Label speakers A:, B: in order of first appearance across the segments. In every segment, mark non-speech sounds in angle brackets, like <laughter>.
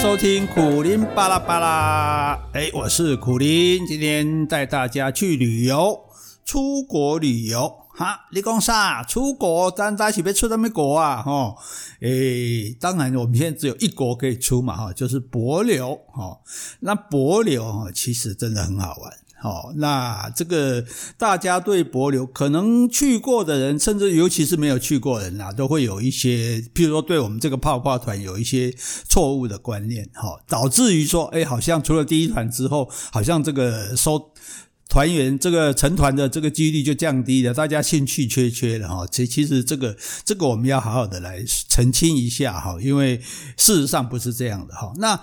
A: 收听苦苓巴拉巴拉，哎，我是苦苓，今天带大家去旅游，出国旅游哈。你讲啥？出国，咱在一起别出什么国啊？哈，哎，当然我们现在只有一国可以出嘛，哈，就是博流，哈。那博流哈，其实真的很好玩。好，那这个大家对柏流可能去过的人，甚至尤其是没有去过的人啊，都会有一些，譬如说对我们这个泡泡团有一些错误的观念，哈，导致于说，哎，好像除了第一团之后，好像这个收团员这个成团的这个几率就降低了，大家兴趣缺缺了，哈，其其实这个这个我们要好好的来澄清一下，哈，因为事实上不是这样的，哈，那。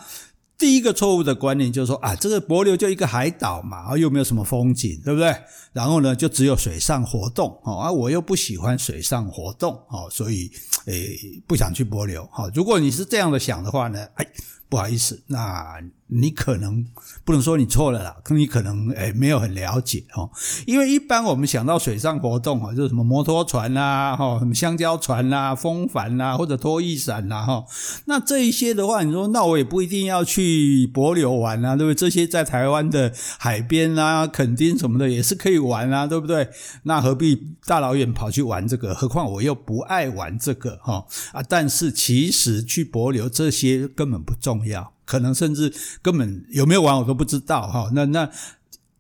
A: 第一个错误的观念就是说啊，这个帛琉就一个海岛嘛，又没有什么风景，对不对？然后呢，就只有水上活动，啊，我又不喜欢水上活动哦，所以诶不想去帛琉。如果你是这样的想的话呢，哎，不好意思，那。你可能不能说你错了啦，可你可能诶没有很了解哦，因为一般我们想到水上活动哦，就是什么摩托船啦，哈，什么香蕉船啦、风帆啦，或者拖曳伞啦，哈，那这一些的话，你说那我也不一定要去帛琉玩啊，对不对？这些在台湾的海边啊、垦丁什么的也是可以玩啊，对不对？那何必大老远跑去玩这个？何况我又不爱玩这个哈啊！但是其实去帛琉这些根本不重要。可能甚至根本有没有玩我都不知道哈。那那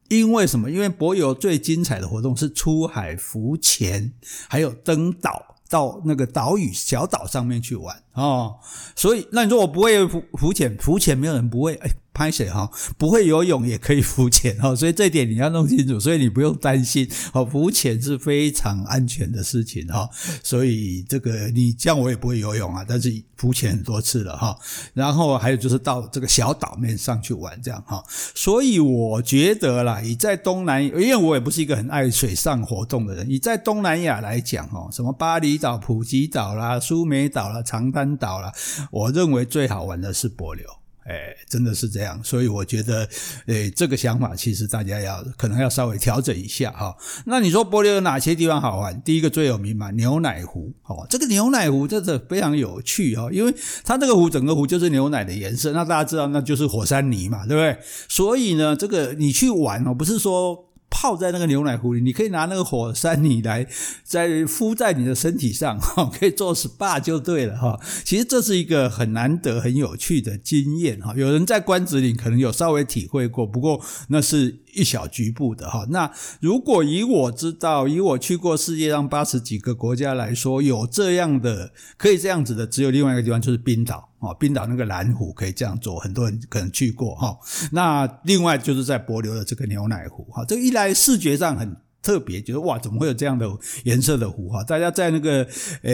A: 因为什么？因为博游最精彩的活动是出海浮潜，还有登岛到那个岛屿小岛上面去玩哦。所以那你说我不会浮浮潜，浮潜没有人不会哎。拍水哈，不会游泳也可以浮潜 <laughs> 哈，所以这一点你要弄清楚，所以你不用担心 <laughs> 哦，浮潜是非常安全的事情哈，所以这个你像我也不会游泳啊，但是浮潜很多次了哈，然后还有就是到这个小岛面上去玩这样哈，所以我觉得啦，你在东南，因为我也不是一个很爱水上活动的人，你在东南亚来讲哦，什么巴厘岛、普吉岛啦、苏梅岛啦、长滩岛啦，我认为最好玩的是帛流。哎，真的是这样，所以我觉得，哎，这个想法其实大家要可能要稍微调整一下哈。那你说玻利有哪些地方好玩？第一个最有名嘛，牛奶湖哦，这个牛奶湖真的非常有趣哦，因为它这个湖整个湖就是牛奶的颜色，那大家知道那就是火山泥嘛，对不对？所以呢，这个你去玩哦，不是说。泡在那个牛奶壶里，你可以拿那个火山泥来在敷在你的身体上，<laughs> 哈，可以做 SPA 就对了，哈。其实这是一个很难得、很有趣的经验，哈。有人在关子岭可能有稍微体会过，不过那是一小局部的，哈。那如果以我知道，以我去过世界上八十几个国家来说，有这样的可以这样子的，只有另外一个地方，就是冰岛。哦，冰岛那个蓝湖可以这样做，很多人可能去过哈。那另外就是在帛琉的这个牛奶湖，哈，这一来视觉上很。特别觉得哇，怎么会有这样的颜色的湖哈？大家在那个呃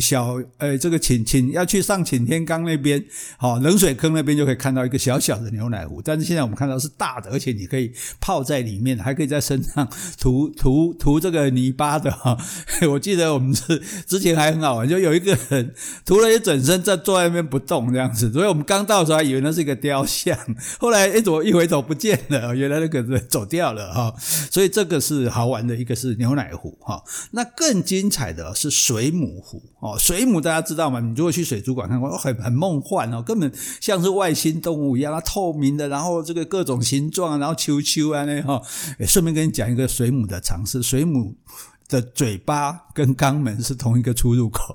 A: 小呃这个请请要去上擎天岗那边，好冷水坑那边就可以看到一个小小的牛奶湖。但是现在我们看到是大的，而且你可以泡在里面，还可以在身上涂涂涂这个泥巴的哈。<laughs> 我记得我们是之前还很好玩，就有一个人涂了一整身，在坐在那边不动这样子。所以我们刚到的时候还以为那是一个雕像，后来一走一回头不见了，原来那个人走掉了哈。所以这个是好。玩的一个是牛奶湖哈，那更精彩的是水母湖哦。水母大家知道吗？你如果去水族馆看过，很很梦幻哦，根本像是外星动物一样，它透明的，然后这个各种形状，然后球球啊那哈。顺便跟你讲一个水母的常识，水母的嘴巴跟肛门是同一个出入口，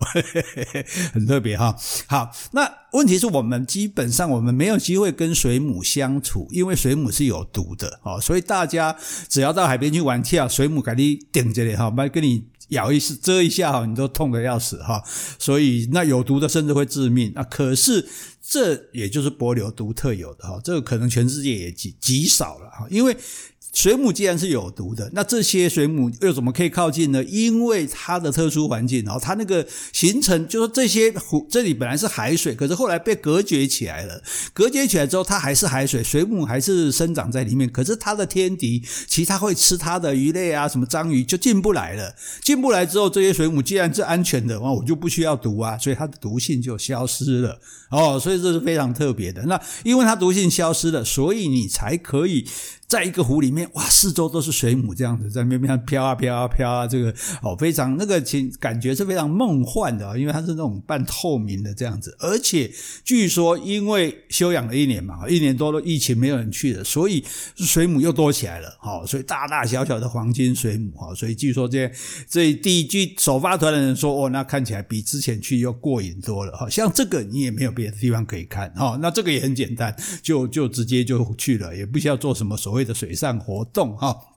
A: <laughs> 很特别哈。好，那问题是我们基本上我们没有机会跟水母相处，因为水母是有毒的哦。所以大家只要到海边去玩跳，水母给你顶着的哈，跟你咬一次、蛰一下哈，你都痛得要死哈。所以那有毒的甚至会致命啊。可是这也就是帛琉独特有的哈，这个可能全世界也极极少了哈，因为。水母既然是有毒的，那这些水母又怎么可以靠近呢？因为它的特殊环境，然后它那个形成，就是这些湖这里本来是海水，可是后来被隔绝起来了。隔绝起来之后，它还是海水，水母还是生长在里面。可是它的天敌，其他会吃它的鱼类啊，什么章鱼就进不来了。进不来之后，这些水母既然是安全的，哇，我就不需要毒啊，所以它的毒性就消失了。哦，所以这是非常特别的。那因为它毒性消失了，所以你才可以在一个湖里面，哇，四周都是水母这样子在那边飘啊飘啊飘啊，这个哦非常那个情感觉是非常梦幻的，因为它是那种半透明的这样子，而且据说因为休养了一年嘛，一年多了疫情没有人去了，所以水母又多起来了，好，所以大大小小的黄金水母，哈，所以据说这这第一句首发团的人说，哦，那看起来比之前去又过瘾多了，哈，像这个你也没有别的地方可以看，哈，那这个也很简单，就就直接就去了，也不需要做什么所谓。的水上活活动哈，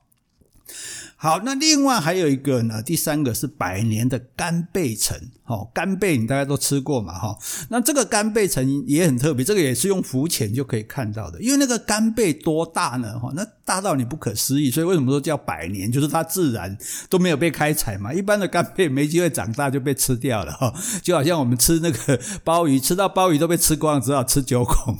A: 好，那另外还有一个呢，第三个是百年的干贝城。哦，干贝你大家都吃过嘛？哈，那这个干贝层也很特别，这个也是用浮潜就可以看到的。因为那个干贝多大呢？哈，那大到你不可思议，所以为什么说叫百年？就是它自然都没有被开采嘛。一般的干贝没机会长大就被吃掉了哈，就好像我们吃那个鲍鱼，吃到鲍鱼都被吃光，只好吃九孔，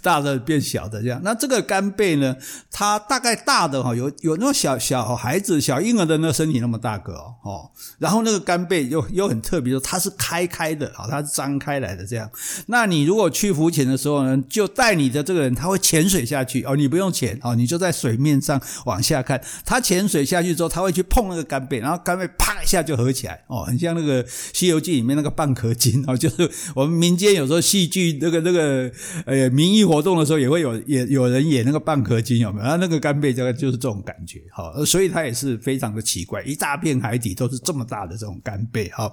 A: 大的变小的这样。那这个干贝呢，它大概大的哈，有有那种小小孩子、小婴儿的那个身体那么大个哦，然后那个干贝又又很。特别说它是开开的啊，它是张开来的这样。那你如果去浮潜的时候呢，就带你的这个人，他会潜水下去哦，你不用潜哦，你就在水面上往下看。他潜水下去之后，他会去碰那个干贝，然后干贝啪一下就合起来哦，很像那个《西游记》里面那个蚌壳精哦，就是我们民间有时候戏剧那个那个呃民艺活动的时候也会有也有人演那个蚌壳精有没有？然后那个干贝这个就是这种感觉哈，所以它也是非常的奇怪，一大片海底都是这么大的这种干贝哈。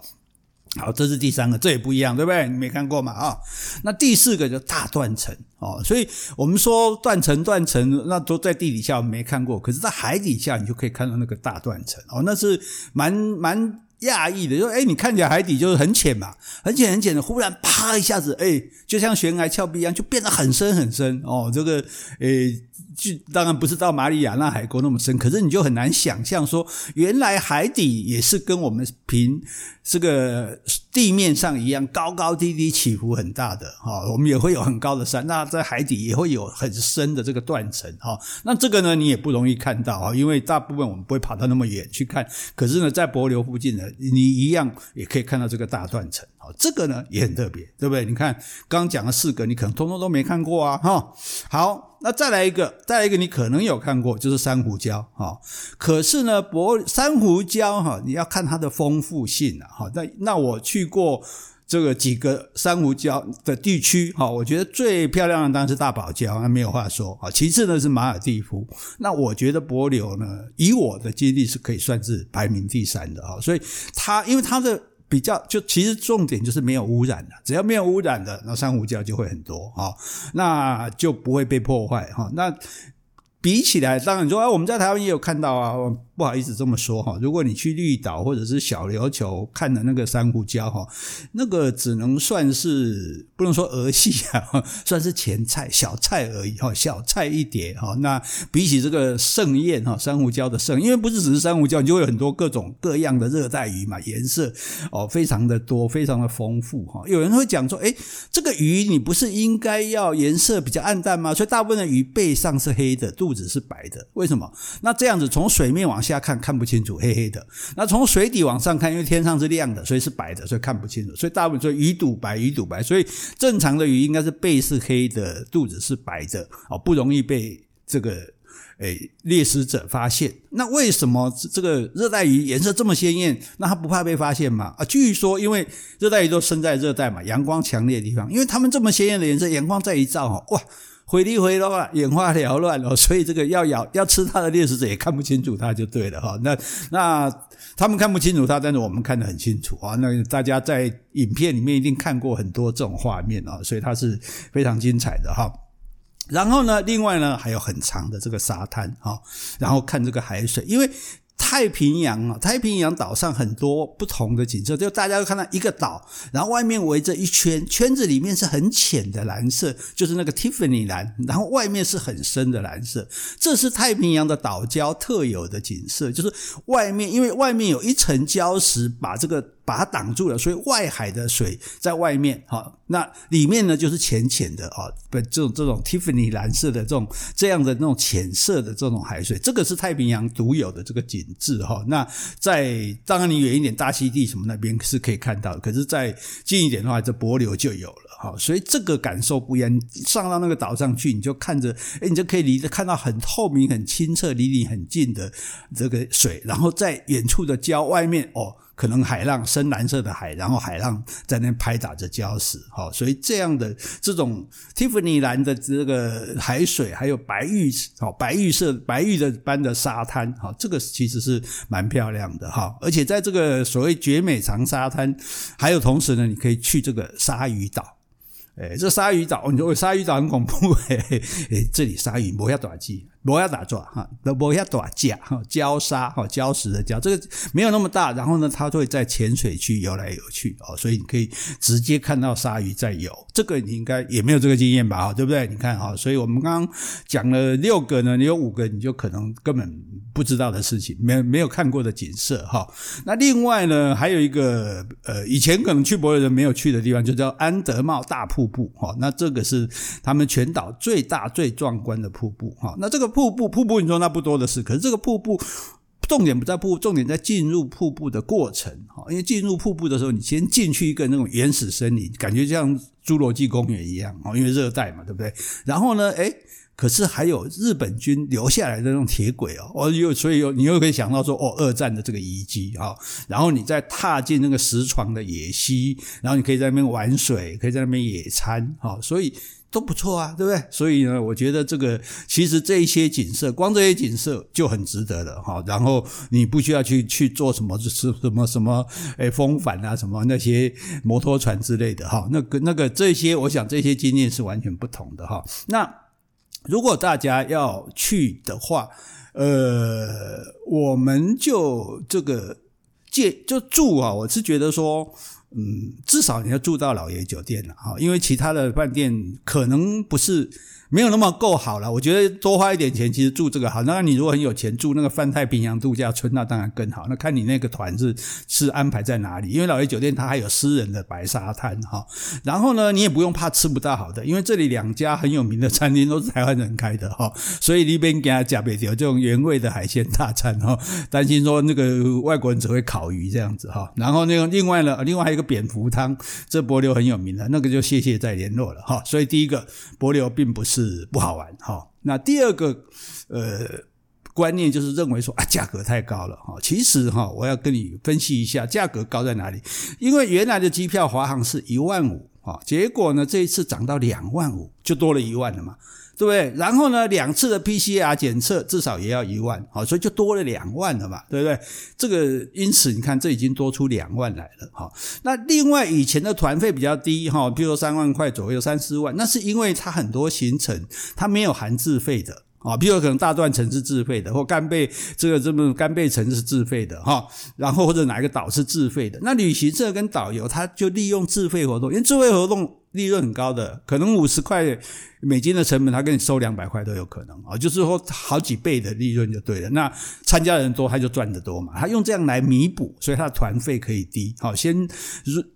A: 好，这是第三个，这也不一样，对不对？你没看过嘛？啊、那第四个就大断层哦，所以我们说断层断层，那都在地底下我们没看过，可是，在海底下你就可以看到那个大断层哦，那是蛮蛮讶异的，就哎，你看起来海底就是很浅嘛，很浅很浅的，忽然啪一下子，哎，就像悬崖峭壁一样，就变得很深很深哦，这个诶。就当然不是到马里亚纳海沟那么深，可是你就很难想象说，原来海底也是跟我们平这个地面上一样高高低低起伏很大的哈。我们也会有很高的山，那在海底也会有很深的这个断层哈。那这个呢，你也不容易看到啊，因为大部分我们不会跑到那么远去看。可是呢，在帛流附近呢，你一样也可以看到这个大断层。好，这个呢也很特别，对不对？你看刚刚讲了四个，你可能通通都没看过啊哈。好。那再来一个，再来一个，你可能有看过，就是珊瑚礁哈。可是呢，博珊瑚礁哈，你要看它的丰富性啊哈。那那我去过这个几个珊瑚礁的地区哈，我觉得最漂亮的当然是大堡礁，那没有话说啊。其次呢是马尔地夫，那我觉得帛琉呢，以我的经历是可以算是排名第三的啊。所以它因为它的。比较就其实重点就是没有污染的，只要没有污染的，那珊瑚礁就会很多哈，那就不会被破坏哈。那比起来，当然说哎，我们在台湾也有看到啊。不好意思这么说哈，如果你去绿岛或者是小琉球看的那个珊瑚礁哈，那个只能算是不能说儿戏啊，<laughs> 算是前菜小菜而已哈，小菜一碟哈。那比起这个盛宴哈，珊瑚礁的盛，因为不是只是珊瑚礁，你就会有很多各种各样的热带鱼嘛，颜色哦非常的多，非常的丰富哈。有人会讲说，哎，这个鱼你不是应该要颜色比较暗淡吗？所以大部分的鱼背上是黑的，肚肚子是白的，为什么？那这样子从水面往下看看不清楚，黑黑的。那从水底往上看，因为天上是亮的，所以是白的，所以看不清楚。所以大部分说鱼肚白，鱼肚白。所以正常的鱼应该是背是黑的，肚子是白的，哦，不容易被这个诶猎食者发现。那为什么这个热带鱼颜色这么鲜艳？那它不怕被发现吗？啊，据说因为热带鱼都生在热带嘛，阳光强烈的地方，因为它们这么鲜艳的颜色，阳光再一照，哈，哇！灰里灰的话，眼花缭乱哦，<laughs> 所以这个要咬要吃它的猎食者也看不清楚它就对了哈。那那他们看不清楚它，但是我们看得很清楚啊。那大家在影片里面一定看过很多这种画面啊，所以它是非常精彩的哈。然后呢，另外呢还有很长的这个沙滩哈，然后看这个海水，因为。太平洋啊，太平洋岛上很多不同的景色，就大家都看到一个岛，然后外面围着一圈，圈子里面是很浅的蓝色，就是那个 Tiffany 蓝，然后外面是很深的蓝色，这是太平洋的岛礁特有的景色，就是外面因为外面有一层礁石把这个。把它挡住了，所以外海的水在外面哈，那里面呢就是浅浅的啊，不这种这种 Tiffany 蓝色的这种这样的那种浅色的这种海水，这个是太平洋独有的这个景致哈。那在当然你远一点大溪地什么那边是可以看到，可是再近一点的话，这帛流就有了哈。所以这个感受不一样，上到那个岛上去，你就看着，诶，你就可以离着看到很透明、很清澈、离你很近的这个水，然后在远处的礁外面哦。可能海浪深蓝色的海，然后海浪在那拍打着礁石，哈，所以这样的这种蒂芙尼蓝的这个海水，还有白玉，好白玉色白玉的般的沙滩，哈，这个其实是蛮漂亮的，哈，而且在这个所谓绝美长沙滩，还有同时呢，你可以去这个鲨鱼岛。诶，这鲨鱼岛，你说鲨鱼岛很恐怖诶，诶，<laughs> 这里鲨鱼不要打击，不要打抓哈，都不要打架哈，礁沙哈，礁石的礁，这个没有那么大，然后呢，它会在浅水区游来游去哦，所以你可以直接看到鲨鱼在游，这个你应该也没有这个经验吧？哈，对不对？你看哈，所以我们刚刚讲了六个呢，你有五个你就可能根本不知道的事情，没没有看过的景色哈。那另外呢，还有一个呃，以前可能去帛琉人没有去的地方，就叫安德茂大。瀑布哈，那这个是他们全岛最大最壮观的瀑布哈。那这个瀑布瀑布你说那不多的是，可是这个瀑布重点不在瀑布，重点在进入瀑布的过程哈。因为进入瀑布的时候，你先进去一个那种原始森林，感觉像侏罗纪公园一样哦，因为热带嘛，对不对？然后呢，诶可是还有日本军留下来的那种铁轨哦，哦，又所以又你又可以想到说，哦，二战的这个遗迹啊，然后你再踏进那个石床的野溪，然后你可以在那边玩水，可以在那边野餐，哈，所以都不错啊，对不对？所以呢，我觉得这个其实这一些景色，光这些景色就很值得了，哈。然后你不需要去去做什么，什么什么，诶，风帆啊，什么那些摩托船之类的，哈，那个那个这些，我想这些经验是完全不同的，哈。那。如果大家要去的话，呃，我们就这个借就住啊，我是觉得说，嗯，至少你要住到老爷酒店了哈，因为其他的饭店可能不是。没有那么够好了，我觉得多花一点钱，其实住这个好。那你如果很有钱，住那个泛太平洋度假村，那当然更好。那看你那个团是是安排在哪里，因为老爷酒店它还有私人的白沙滩哈。然后呢，你也不用怕吃不到好的，因为这里两家很有名的餐厅都是台湾人开的哈，所以里边给他加倍掉这种原味的海鲜大餐哈。担心说那个外国人只会烤鱼这样子哈。然后那个另外呢，另外还有一个蝙蝠汤，这帛琉很有名的，那个就谢谢再联络了哈。所以第一个帛琉并不是。是不好玩哈。那第二个呃观念就是认为说啊，价格太高了哈。其实哈，我要跟你分析一下价格高在哪里。因为原来的机票华航是一万五啊，结果呢这一次涨到两万五，就多了一万了嘛。对不对？然后呢，两次的 PCR 检测至少也要一万，好，所以就多了两万了嘛，对不对？这个因此你看，这已经多出两万来了，哈。那另外以前的团费比较低，哈，比如说三万块左右，三四万，那是因为它很多行程它没有含自费的。啊，比如可能大断层是自费的，或干贝这个这么干贝城是自费的哈，然后或者哪一个岛是自费的，那旅行社跟导游他就利用自费活动，因为自费活动利润很高的，可能五十块美金的成本，他给你收两百块都有可能啊，就是说好几倍的利润就对了。那参加人多，他就赚得多嘛，他用这样来弥补，所以他团费可以低。好，先，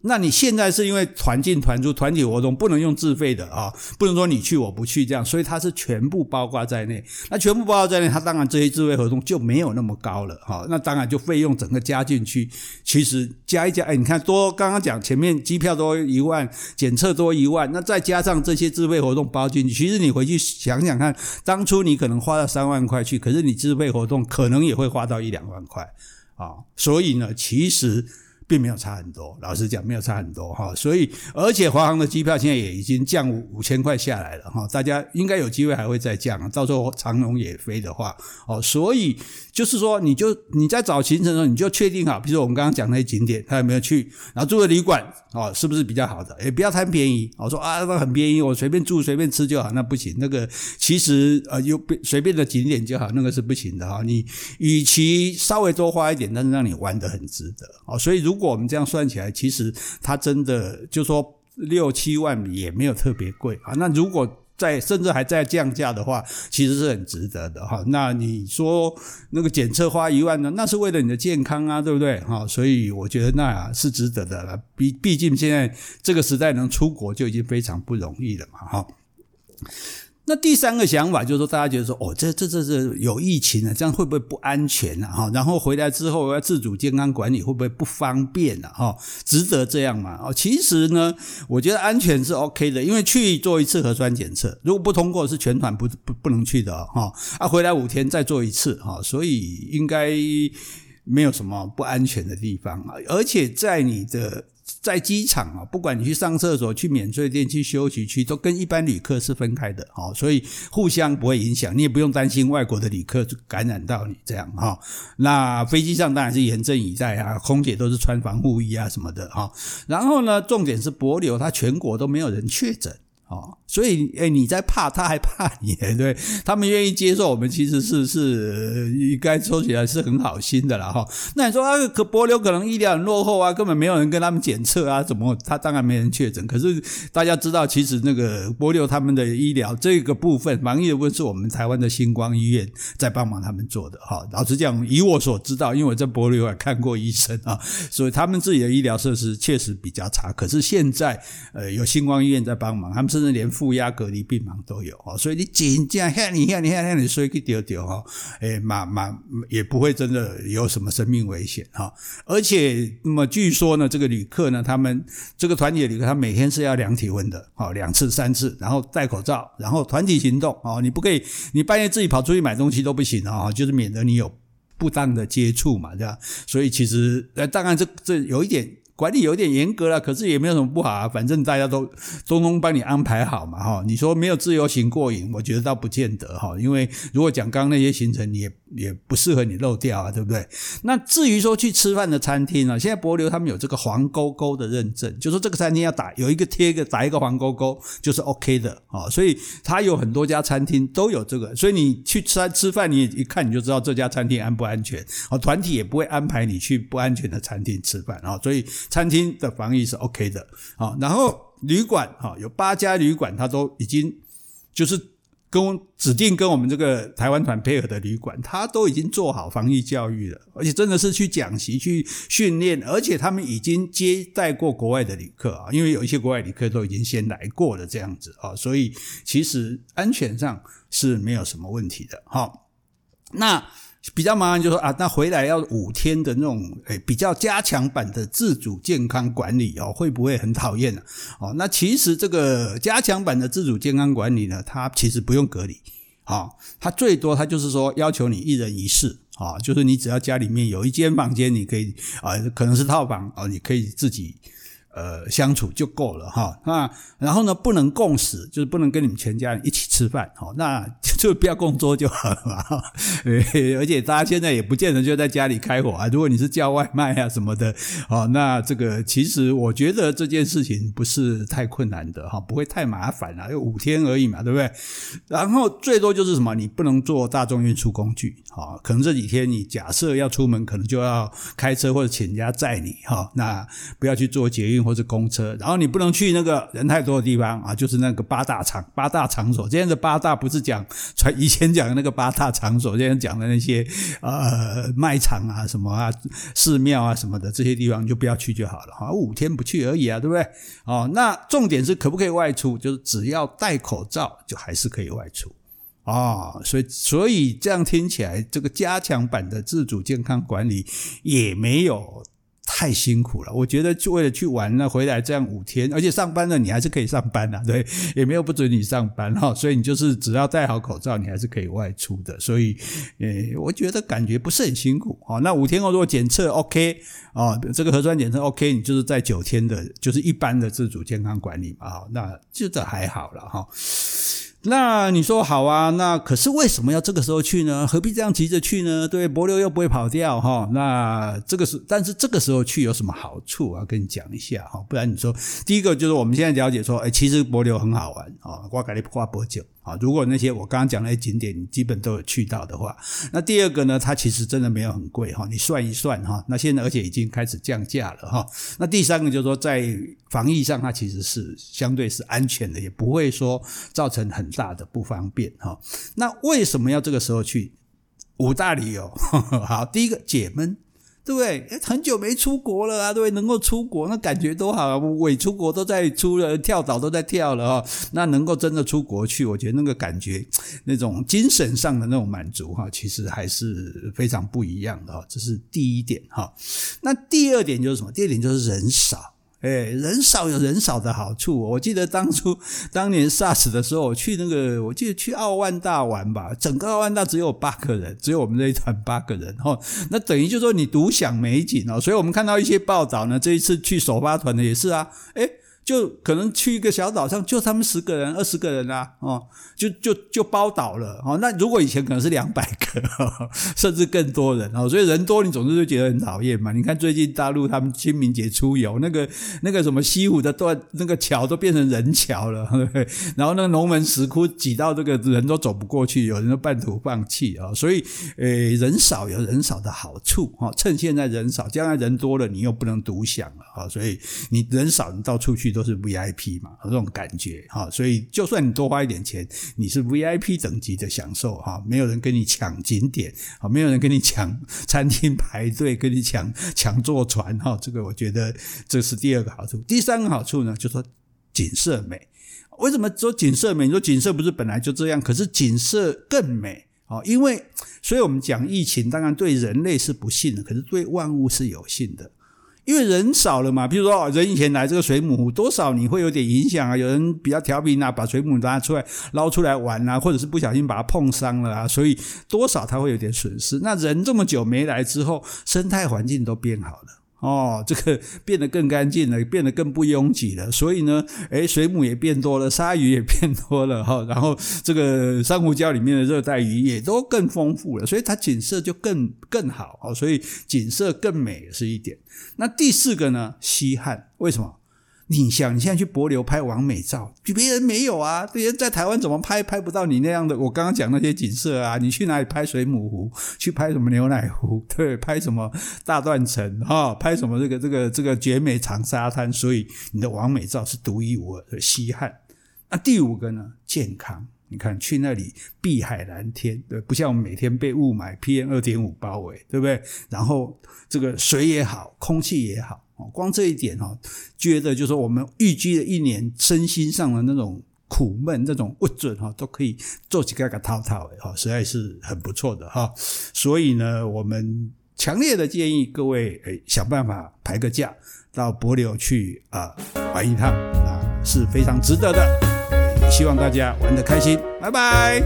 A: 那你现在是因为团进团出团体活动不能用自费的啊，不能说你去我不去这样，所以它是全部包括在内。那全部包括在内，它当然这些自费活动就没有那么高了哈。那当然就费用整个加进去，其实加一加，哎，你看多刚刚讲前面机票多一万，检测多一万，那再加上这些自费活动包进去。其实你回去想想看，当初你可能花了三万块去，可是你自费活动可能也会花到一两万块啊，所以呢，其实。并没有差很多，老实讲没有差很多哈，所以而且华航的机票现在也已经降五千块下来了哈，大家应该有机会还会再降，到时候长龙也飞的话哦，所以就是说你就你在找行程的时候你就确定好，比如说我们刚刚讲那些景点他有没有去，然后住的旅馆哦是不是比较好的，也不要贪便宜，我说啊那很便宜，我随便住随便吃就好，那不行，那个其实呃有随便的景点就好，那个是不行的哈，你与其稍微多花一点，但是让你玩得很值得哦，所以如果如如果我们这样算起来，其实它真的就说六七万也没有特别贵啊。那如果在甚至还在降价的话，其实是很值得的哈。那你说那个检测花一万呢？那是为了你的健康啊，对不对？哈，所以我觉得那是值得的了。毕毕竟现在这个时代能出国就已经非常不容易了嘛，哈。那第三个想法就是说，大家觉得说，哦，这这这这有疫情了，这样会不会不安全呢？哈，然后回来之后要自主健康管理，会不会不方便呢？哈，值得这样吗？哦，其实呢，我觉得安全是 OK 的，因为去做一次核酸检测，如果不通过是全团不不不能去的哈，啊，回来五天再做一次哈，所以应该没有什么不安全的地方啊，而且在你的。在机场啊，不管你去上厕所、去免税店、去休息区，都跟一般旅客是分开的，所以互相不会影响，你也不用担心外国的旅客感染到你这样哈。那飞机上当然是严阵以待啊，空姐都是穿防护衣啊什么的哈。然后呢，重点是博流，它全国都没有人确诊。啊，所以诶，你在怕，他还怕你，<laughs> 对，他们愿意接受我们，其实是是应该说起来是很好心的啦哈。那你说啊，可帛琉可能医疗很落后啊，根本没有人跟他们检测啊，怎么他当然没人确诊。可是大家知道，其实那个帛琉他们的医疗这个部分，防疫的部分是我们台湾的星光医院在帮忙他们做的哈。老实讲，以我所知道，因为我在帛琉也看过医生啊，<laughs> 所以他们自己的医疗设施确实比较差。可是现在呃，有星光医院在帮忙，他们。甚至连负压隔离病房都有哦，所以你紧张吓你吓你吓你，所以去丢丢哈，诶，嘛嘛也不会真的有什么生命危险哈。而且那么据说呢，这个旅客呢，他们这个团体旅客，他每天是要量体温的，好两次三次，然后戴口罩，然后团体行动哦，你不可以，你半夜自己跑出去买东西都不行啊，就是免得你有不当的接触嘛，这样。所以其实呃，当然这这有一点。管理有点严格了，可是也没有什么不好啊，反正大家都通通帮你安排好嘛，哈。你说没有自由行过瘾，我觉得倒不见得哈，因为如果讲刚刚那些行程，你也也不适合你漏掉啊，对不对？那至于说去吃饭的餐厅啊，现在帛琉他们有这个黄勾勾的认证，就说这个餐厅要打有一个贴一个打一个黄勾勾就是 OK 的啊，所以他有很多家餐厅都有这个，所以你去吃吃饭，你一看你就知道这家餐厅安不安全啊，团体也不会安排你去不安全的餐厅吃饭啊，所以。餐厅的防疫是 OK 的，好，然后旅馆哈，有八家旅馆，它都已经就是跟指定跟我们这个台湾团配合的旅馆，它都已经做好防疫教育了，而且真的是去讲习、去训练，而且他们已经接待过国外的旅客啊，因为有一些国外旅客都已经先来过了这样子啊，所以其实安全上是没有什么问题的，哈，那。比较麻烦，就说啊，那回来要五天的那种，诶，比较加强版的自主健康管理哦，会不会很讨厌呢？哦，那其实这个加强版的自主健康管理呢，它其实不用隔离，啊，它最多它就是说要求你一人一室，啊，就是你只要家里面有一间房间，你可以啊，可能是套房啊，你可以自己。呃，相处就够了哈。那然后呢，不能共食，就是不能跟你们全家人一起吃饭。好，那就不要共桌就好了嘛。<laughs> 而且大家现在也不见得就在家里开火啊。如果你是叫外卖啊什么的，哦，那这个其实我觉得这件事情不是太困难的哈，不会太麻烦啊，有五天而已嘛，对不对？然后最多就是什么，你不能坐大众运输工具。好，可能这几天你假设要出门，可能就要开车或者请人家载你哈。那不要去坐捷运。或者公车，然后你不能去那个人太多的地方啊，就是那个八大场八大场所。现在的八大不是讲传以前讲的那个八大场所，现在讲的那些呃卖场啊、什么啊、寺庙啊什么的这些地方就不要去就好了哈。五天不去而已啊，对不对？哦，那重点是可不可以外出？就是只要戴口罩，就还是可以外出啊。所以，所以这样听起来，这个加强版的自主健康管理也没有。太辛苦了，我觉得就为了去玩呢，回来这样五天，而且上班了你还是可以上班的，<laughs> 对，也没有不准你上班哈，所以你就是只要戴好口罩，你还是可以外出的，所以，诶，我觉得感觉不是很辛苦哈。那五天后如果检测 OK 啊，这个核酸检测 OK，你就是在九天的，就是一般的自主健康管理嘛，那就这还好了哈。那你说好啊？那可是为什么要这个时候去呢？何必这样急着去呢？对，博流又不会跑掉哈。那这个是，但是这个时候去有什么好处啊？跟你讲一下哈。不然你说，第一个就是我们现在了解说，哎，其实博流很好玩啊。我给你挂帛酒啊，如果那些我刚刚讲那些景点你基本都有去到的话，那第二个呢，它其实真的没有很贵哈，你算一算哈，那现在而且已经开始降价了哈。那第三个就是说，在防疫上它其实是相对是安全的，也不会说造成很大的不方便哈。那为什么要这个时候去？五大理由，<laughs> 好，第一个解闷。对不对？很久没出国了啊，对？能够出国，那感觉多好啊！伪出国都在出了，跳蚤都在跳了哈。那能够真的出国去，我觉得那个感觉，那种精神上的那种满足哈，其实还是非常不一样的哈。这是第一点哈。那第二点就是什么？第二点就是人少。哎，人少有人少的好处。我记得当初 <laughs> 当年 SARS 的时候，我去那个，我记得去奥万大玩吧，整个奥万大只有八个人，只有我们这一团八个人哈。那等于就说你独享美景哦。所以我们看到一些报道呢，这一次去首发团的也是啊，哎就可能去一个小岛上，就他们十个人、二十个人啊，哦，就就就包岛了，哦。那如果以前可能是两百个，<laughs> 甚至更多人，哦，所以人多你总是会觉得很讨厌嘛。你看最近大陆他们清明节出游，那个那个什么西湖的段那个桥都变成人桥了，对 <laughs> 不对？然后那个龙门石窟挤到这个人都走不过去，有人都半途放弃啊。所以，诶，人少有人少的好处，哈，趁现在人少，将来人多了你又不能独享了，啊，所以你人少你到处去。都是 VIP 嘛，这种感觉哈，所以就算你多花一点钱，你是 VIP 等级的享受哈，没有人跟你抢景点啊，没有人跟你抢 <laughs> 餐厅排队，跟你抢抢坐船哈，这个我觉得这是第二个好处。第三个好处呢，就说景色美。为什么说景色美？你说景色不是本来就这样，可是景色更美啊，因为所以我们讲疫情，当然对人类是不幸的，可是对万物是有幸的。因为人少了嘛，比如说人以前来这个水母湖，多少你会有点影响啊。有人比较调皮呐，把水母拿出来捞出来玩啊，或者是不小心把它碰伤了啊，所以多少它会有点损失。那人这么久没来之后，生态环境都变好了。哦，这个 <laughs> 变得更干净了，变得更不拥挤了，所以呢，诶，水母也变多了，鲨鱼也变多了哈，然后这个珊瑚礁里面的热带鱼也都更丰富了，所以它景色就更更好哦，所以景色更美是一点。那第四个呢，稀罕，为什么？你想，你现在去柏流拍完美照，别人没有啊？别人在台湾怎么拍，拍不到你那样的？我刚刚讲那些景色啊，你去哪里拍水母湖？去拍什么牛奶湖？<laughs> 对，拍什么大断层？哈，拍什么这个这个这个绝美长沙滩？所以你的完美照是独一无二的稀罕。那第五个呢？健康。你看去那里碧海蓝天，对，不像我们每天被雾霾 PM 二点五包围，对不对？然后这个水也好，空气也好。光这一点哈，觉得就是我们预计了一年身心上的那种苦闷、那种不准哈，都可以做几个个套套哈，实在是很不错的哈。所以呢，我们强烈的建议各位诶，想办法排个假到帛琉去啊玩一趟，那是非常值得的。希望大家玩得开心，拜拜。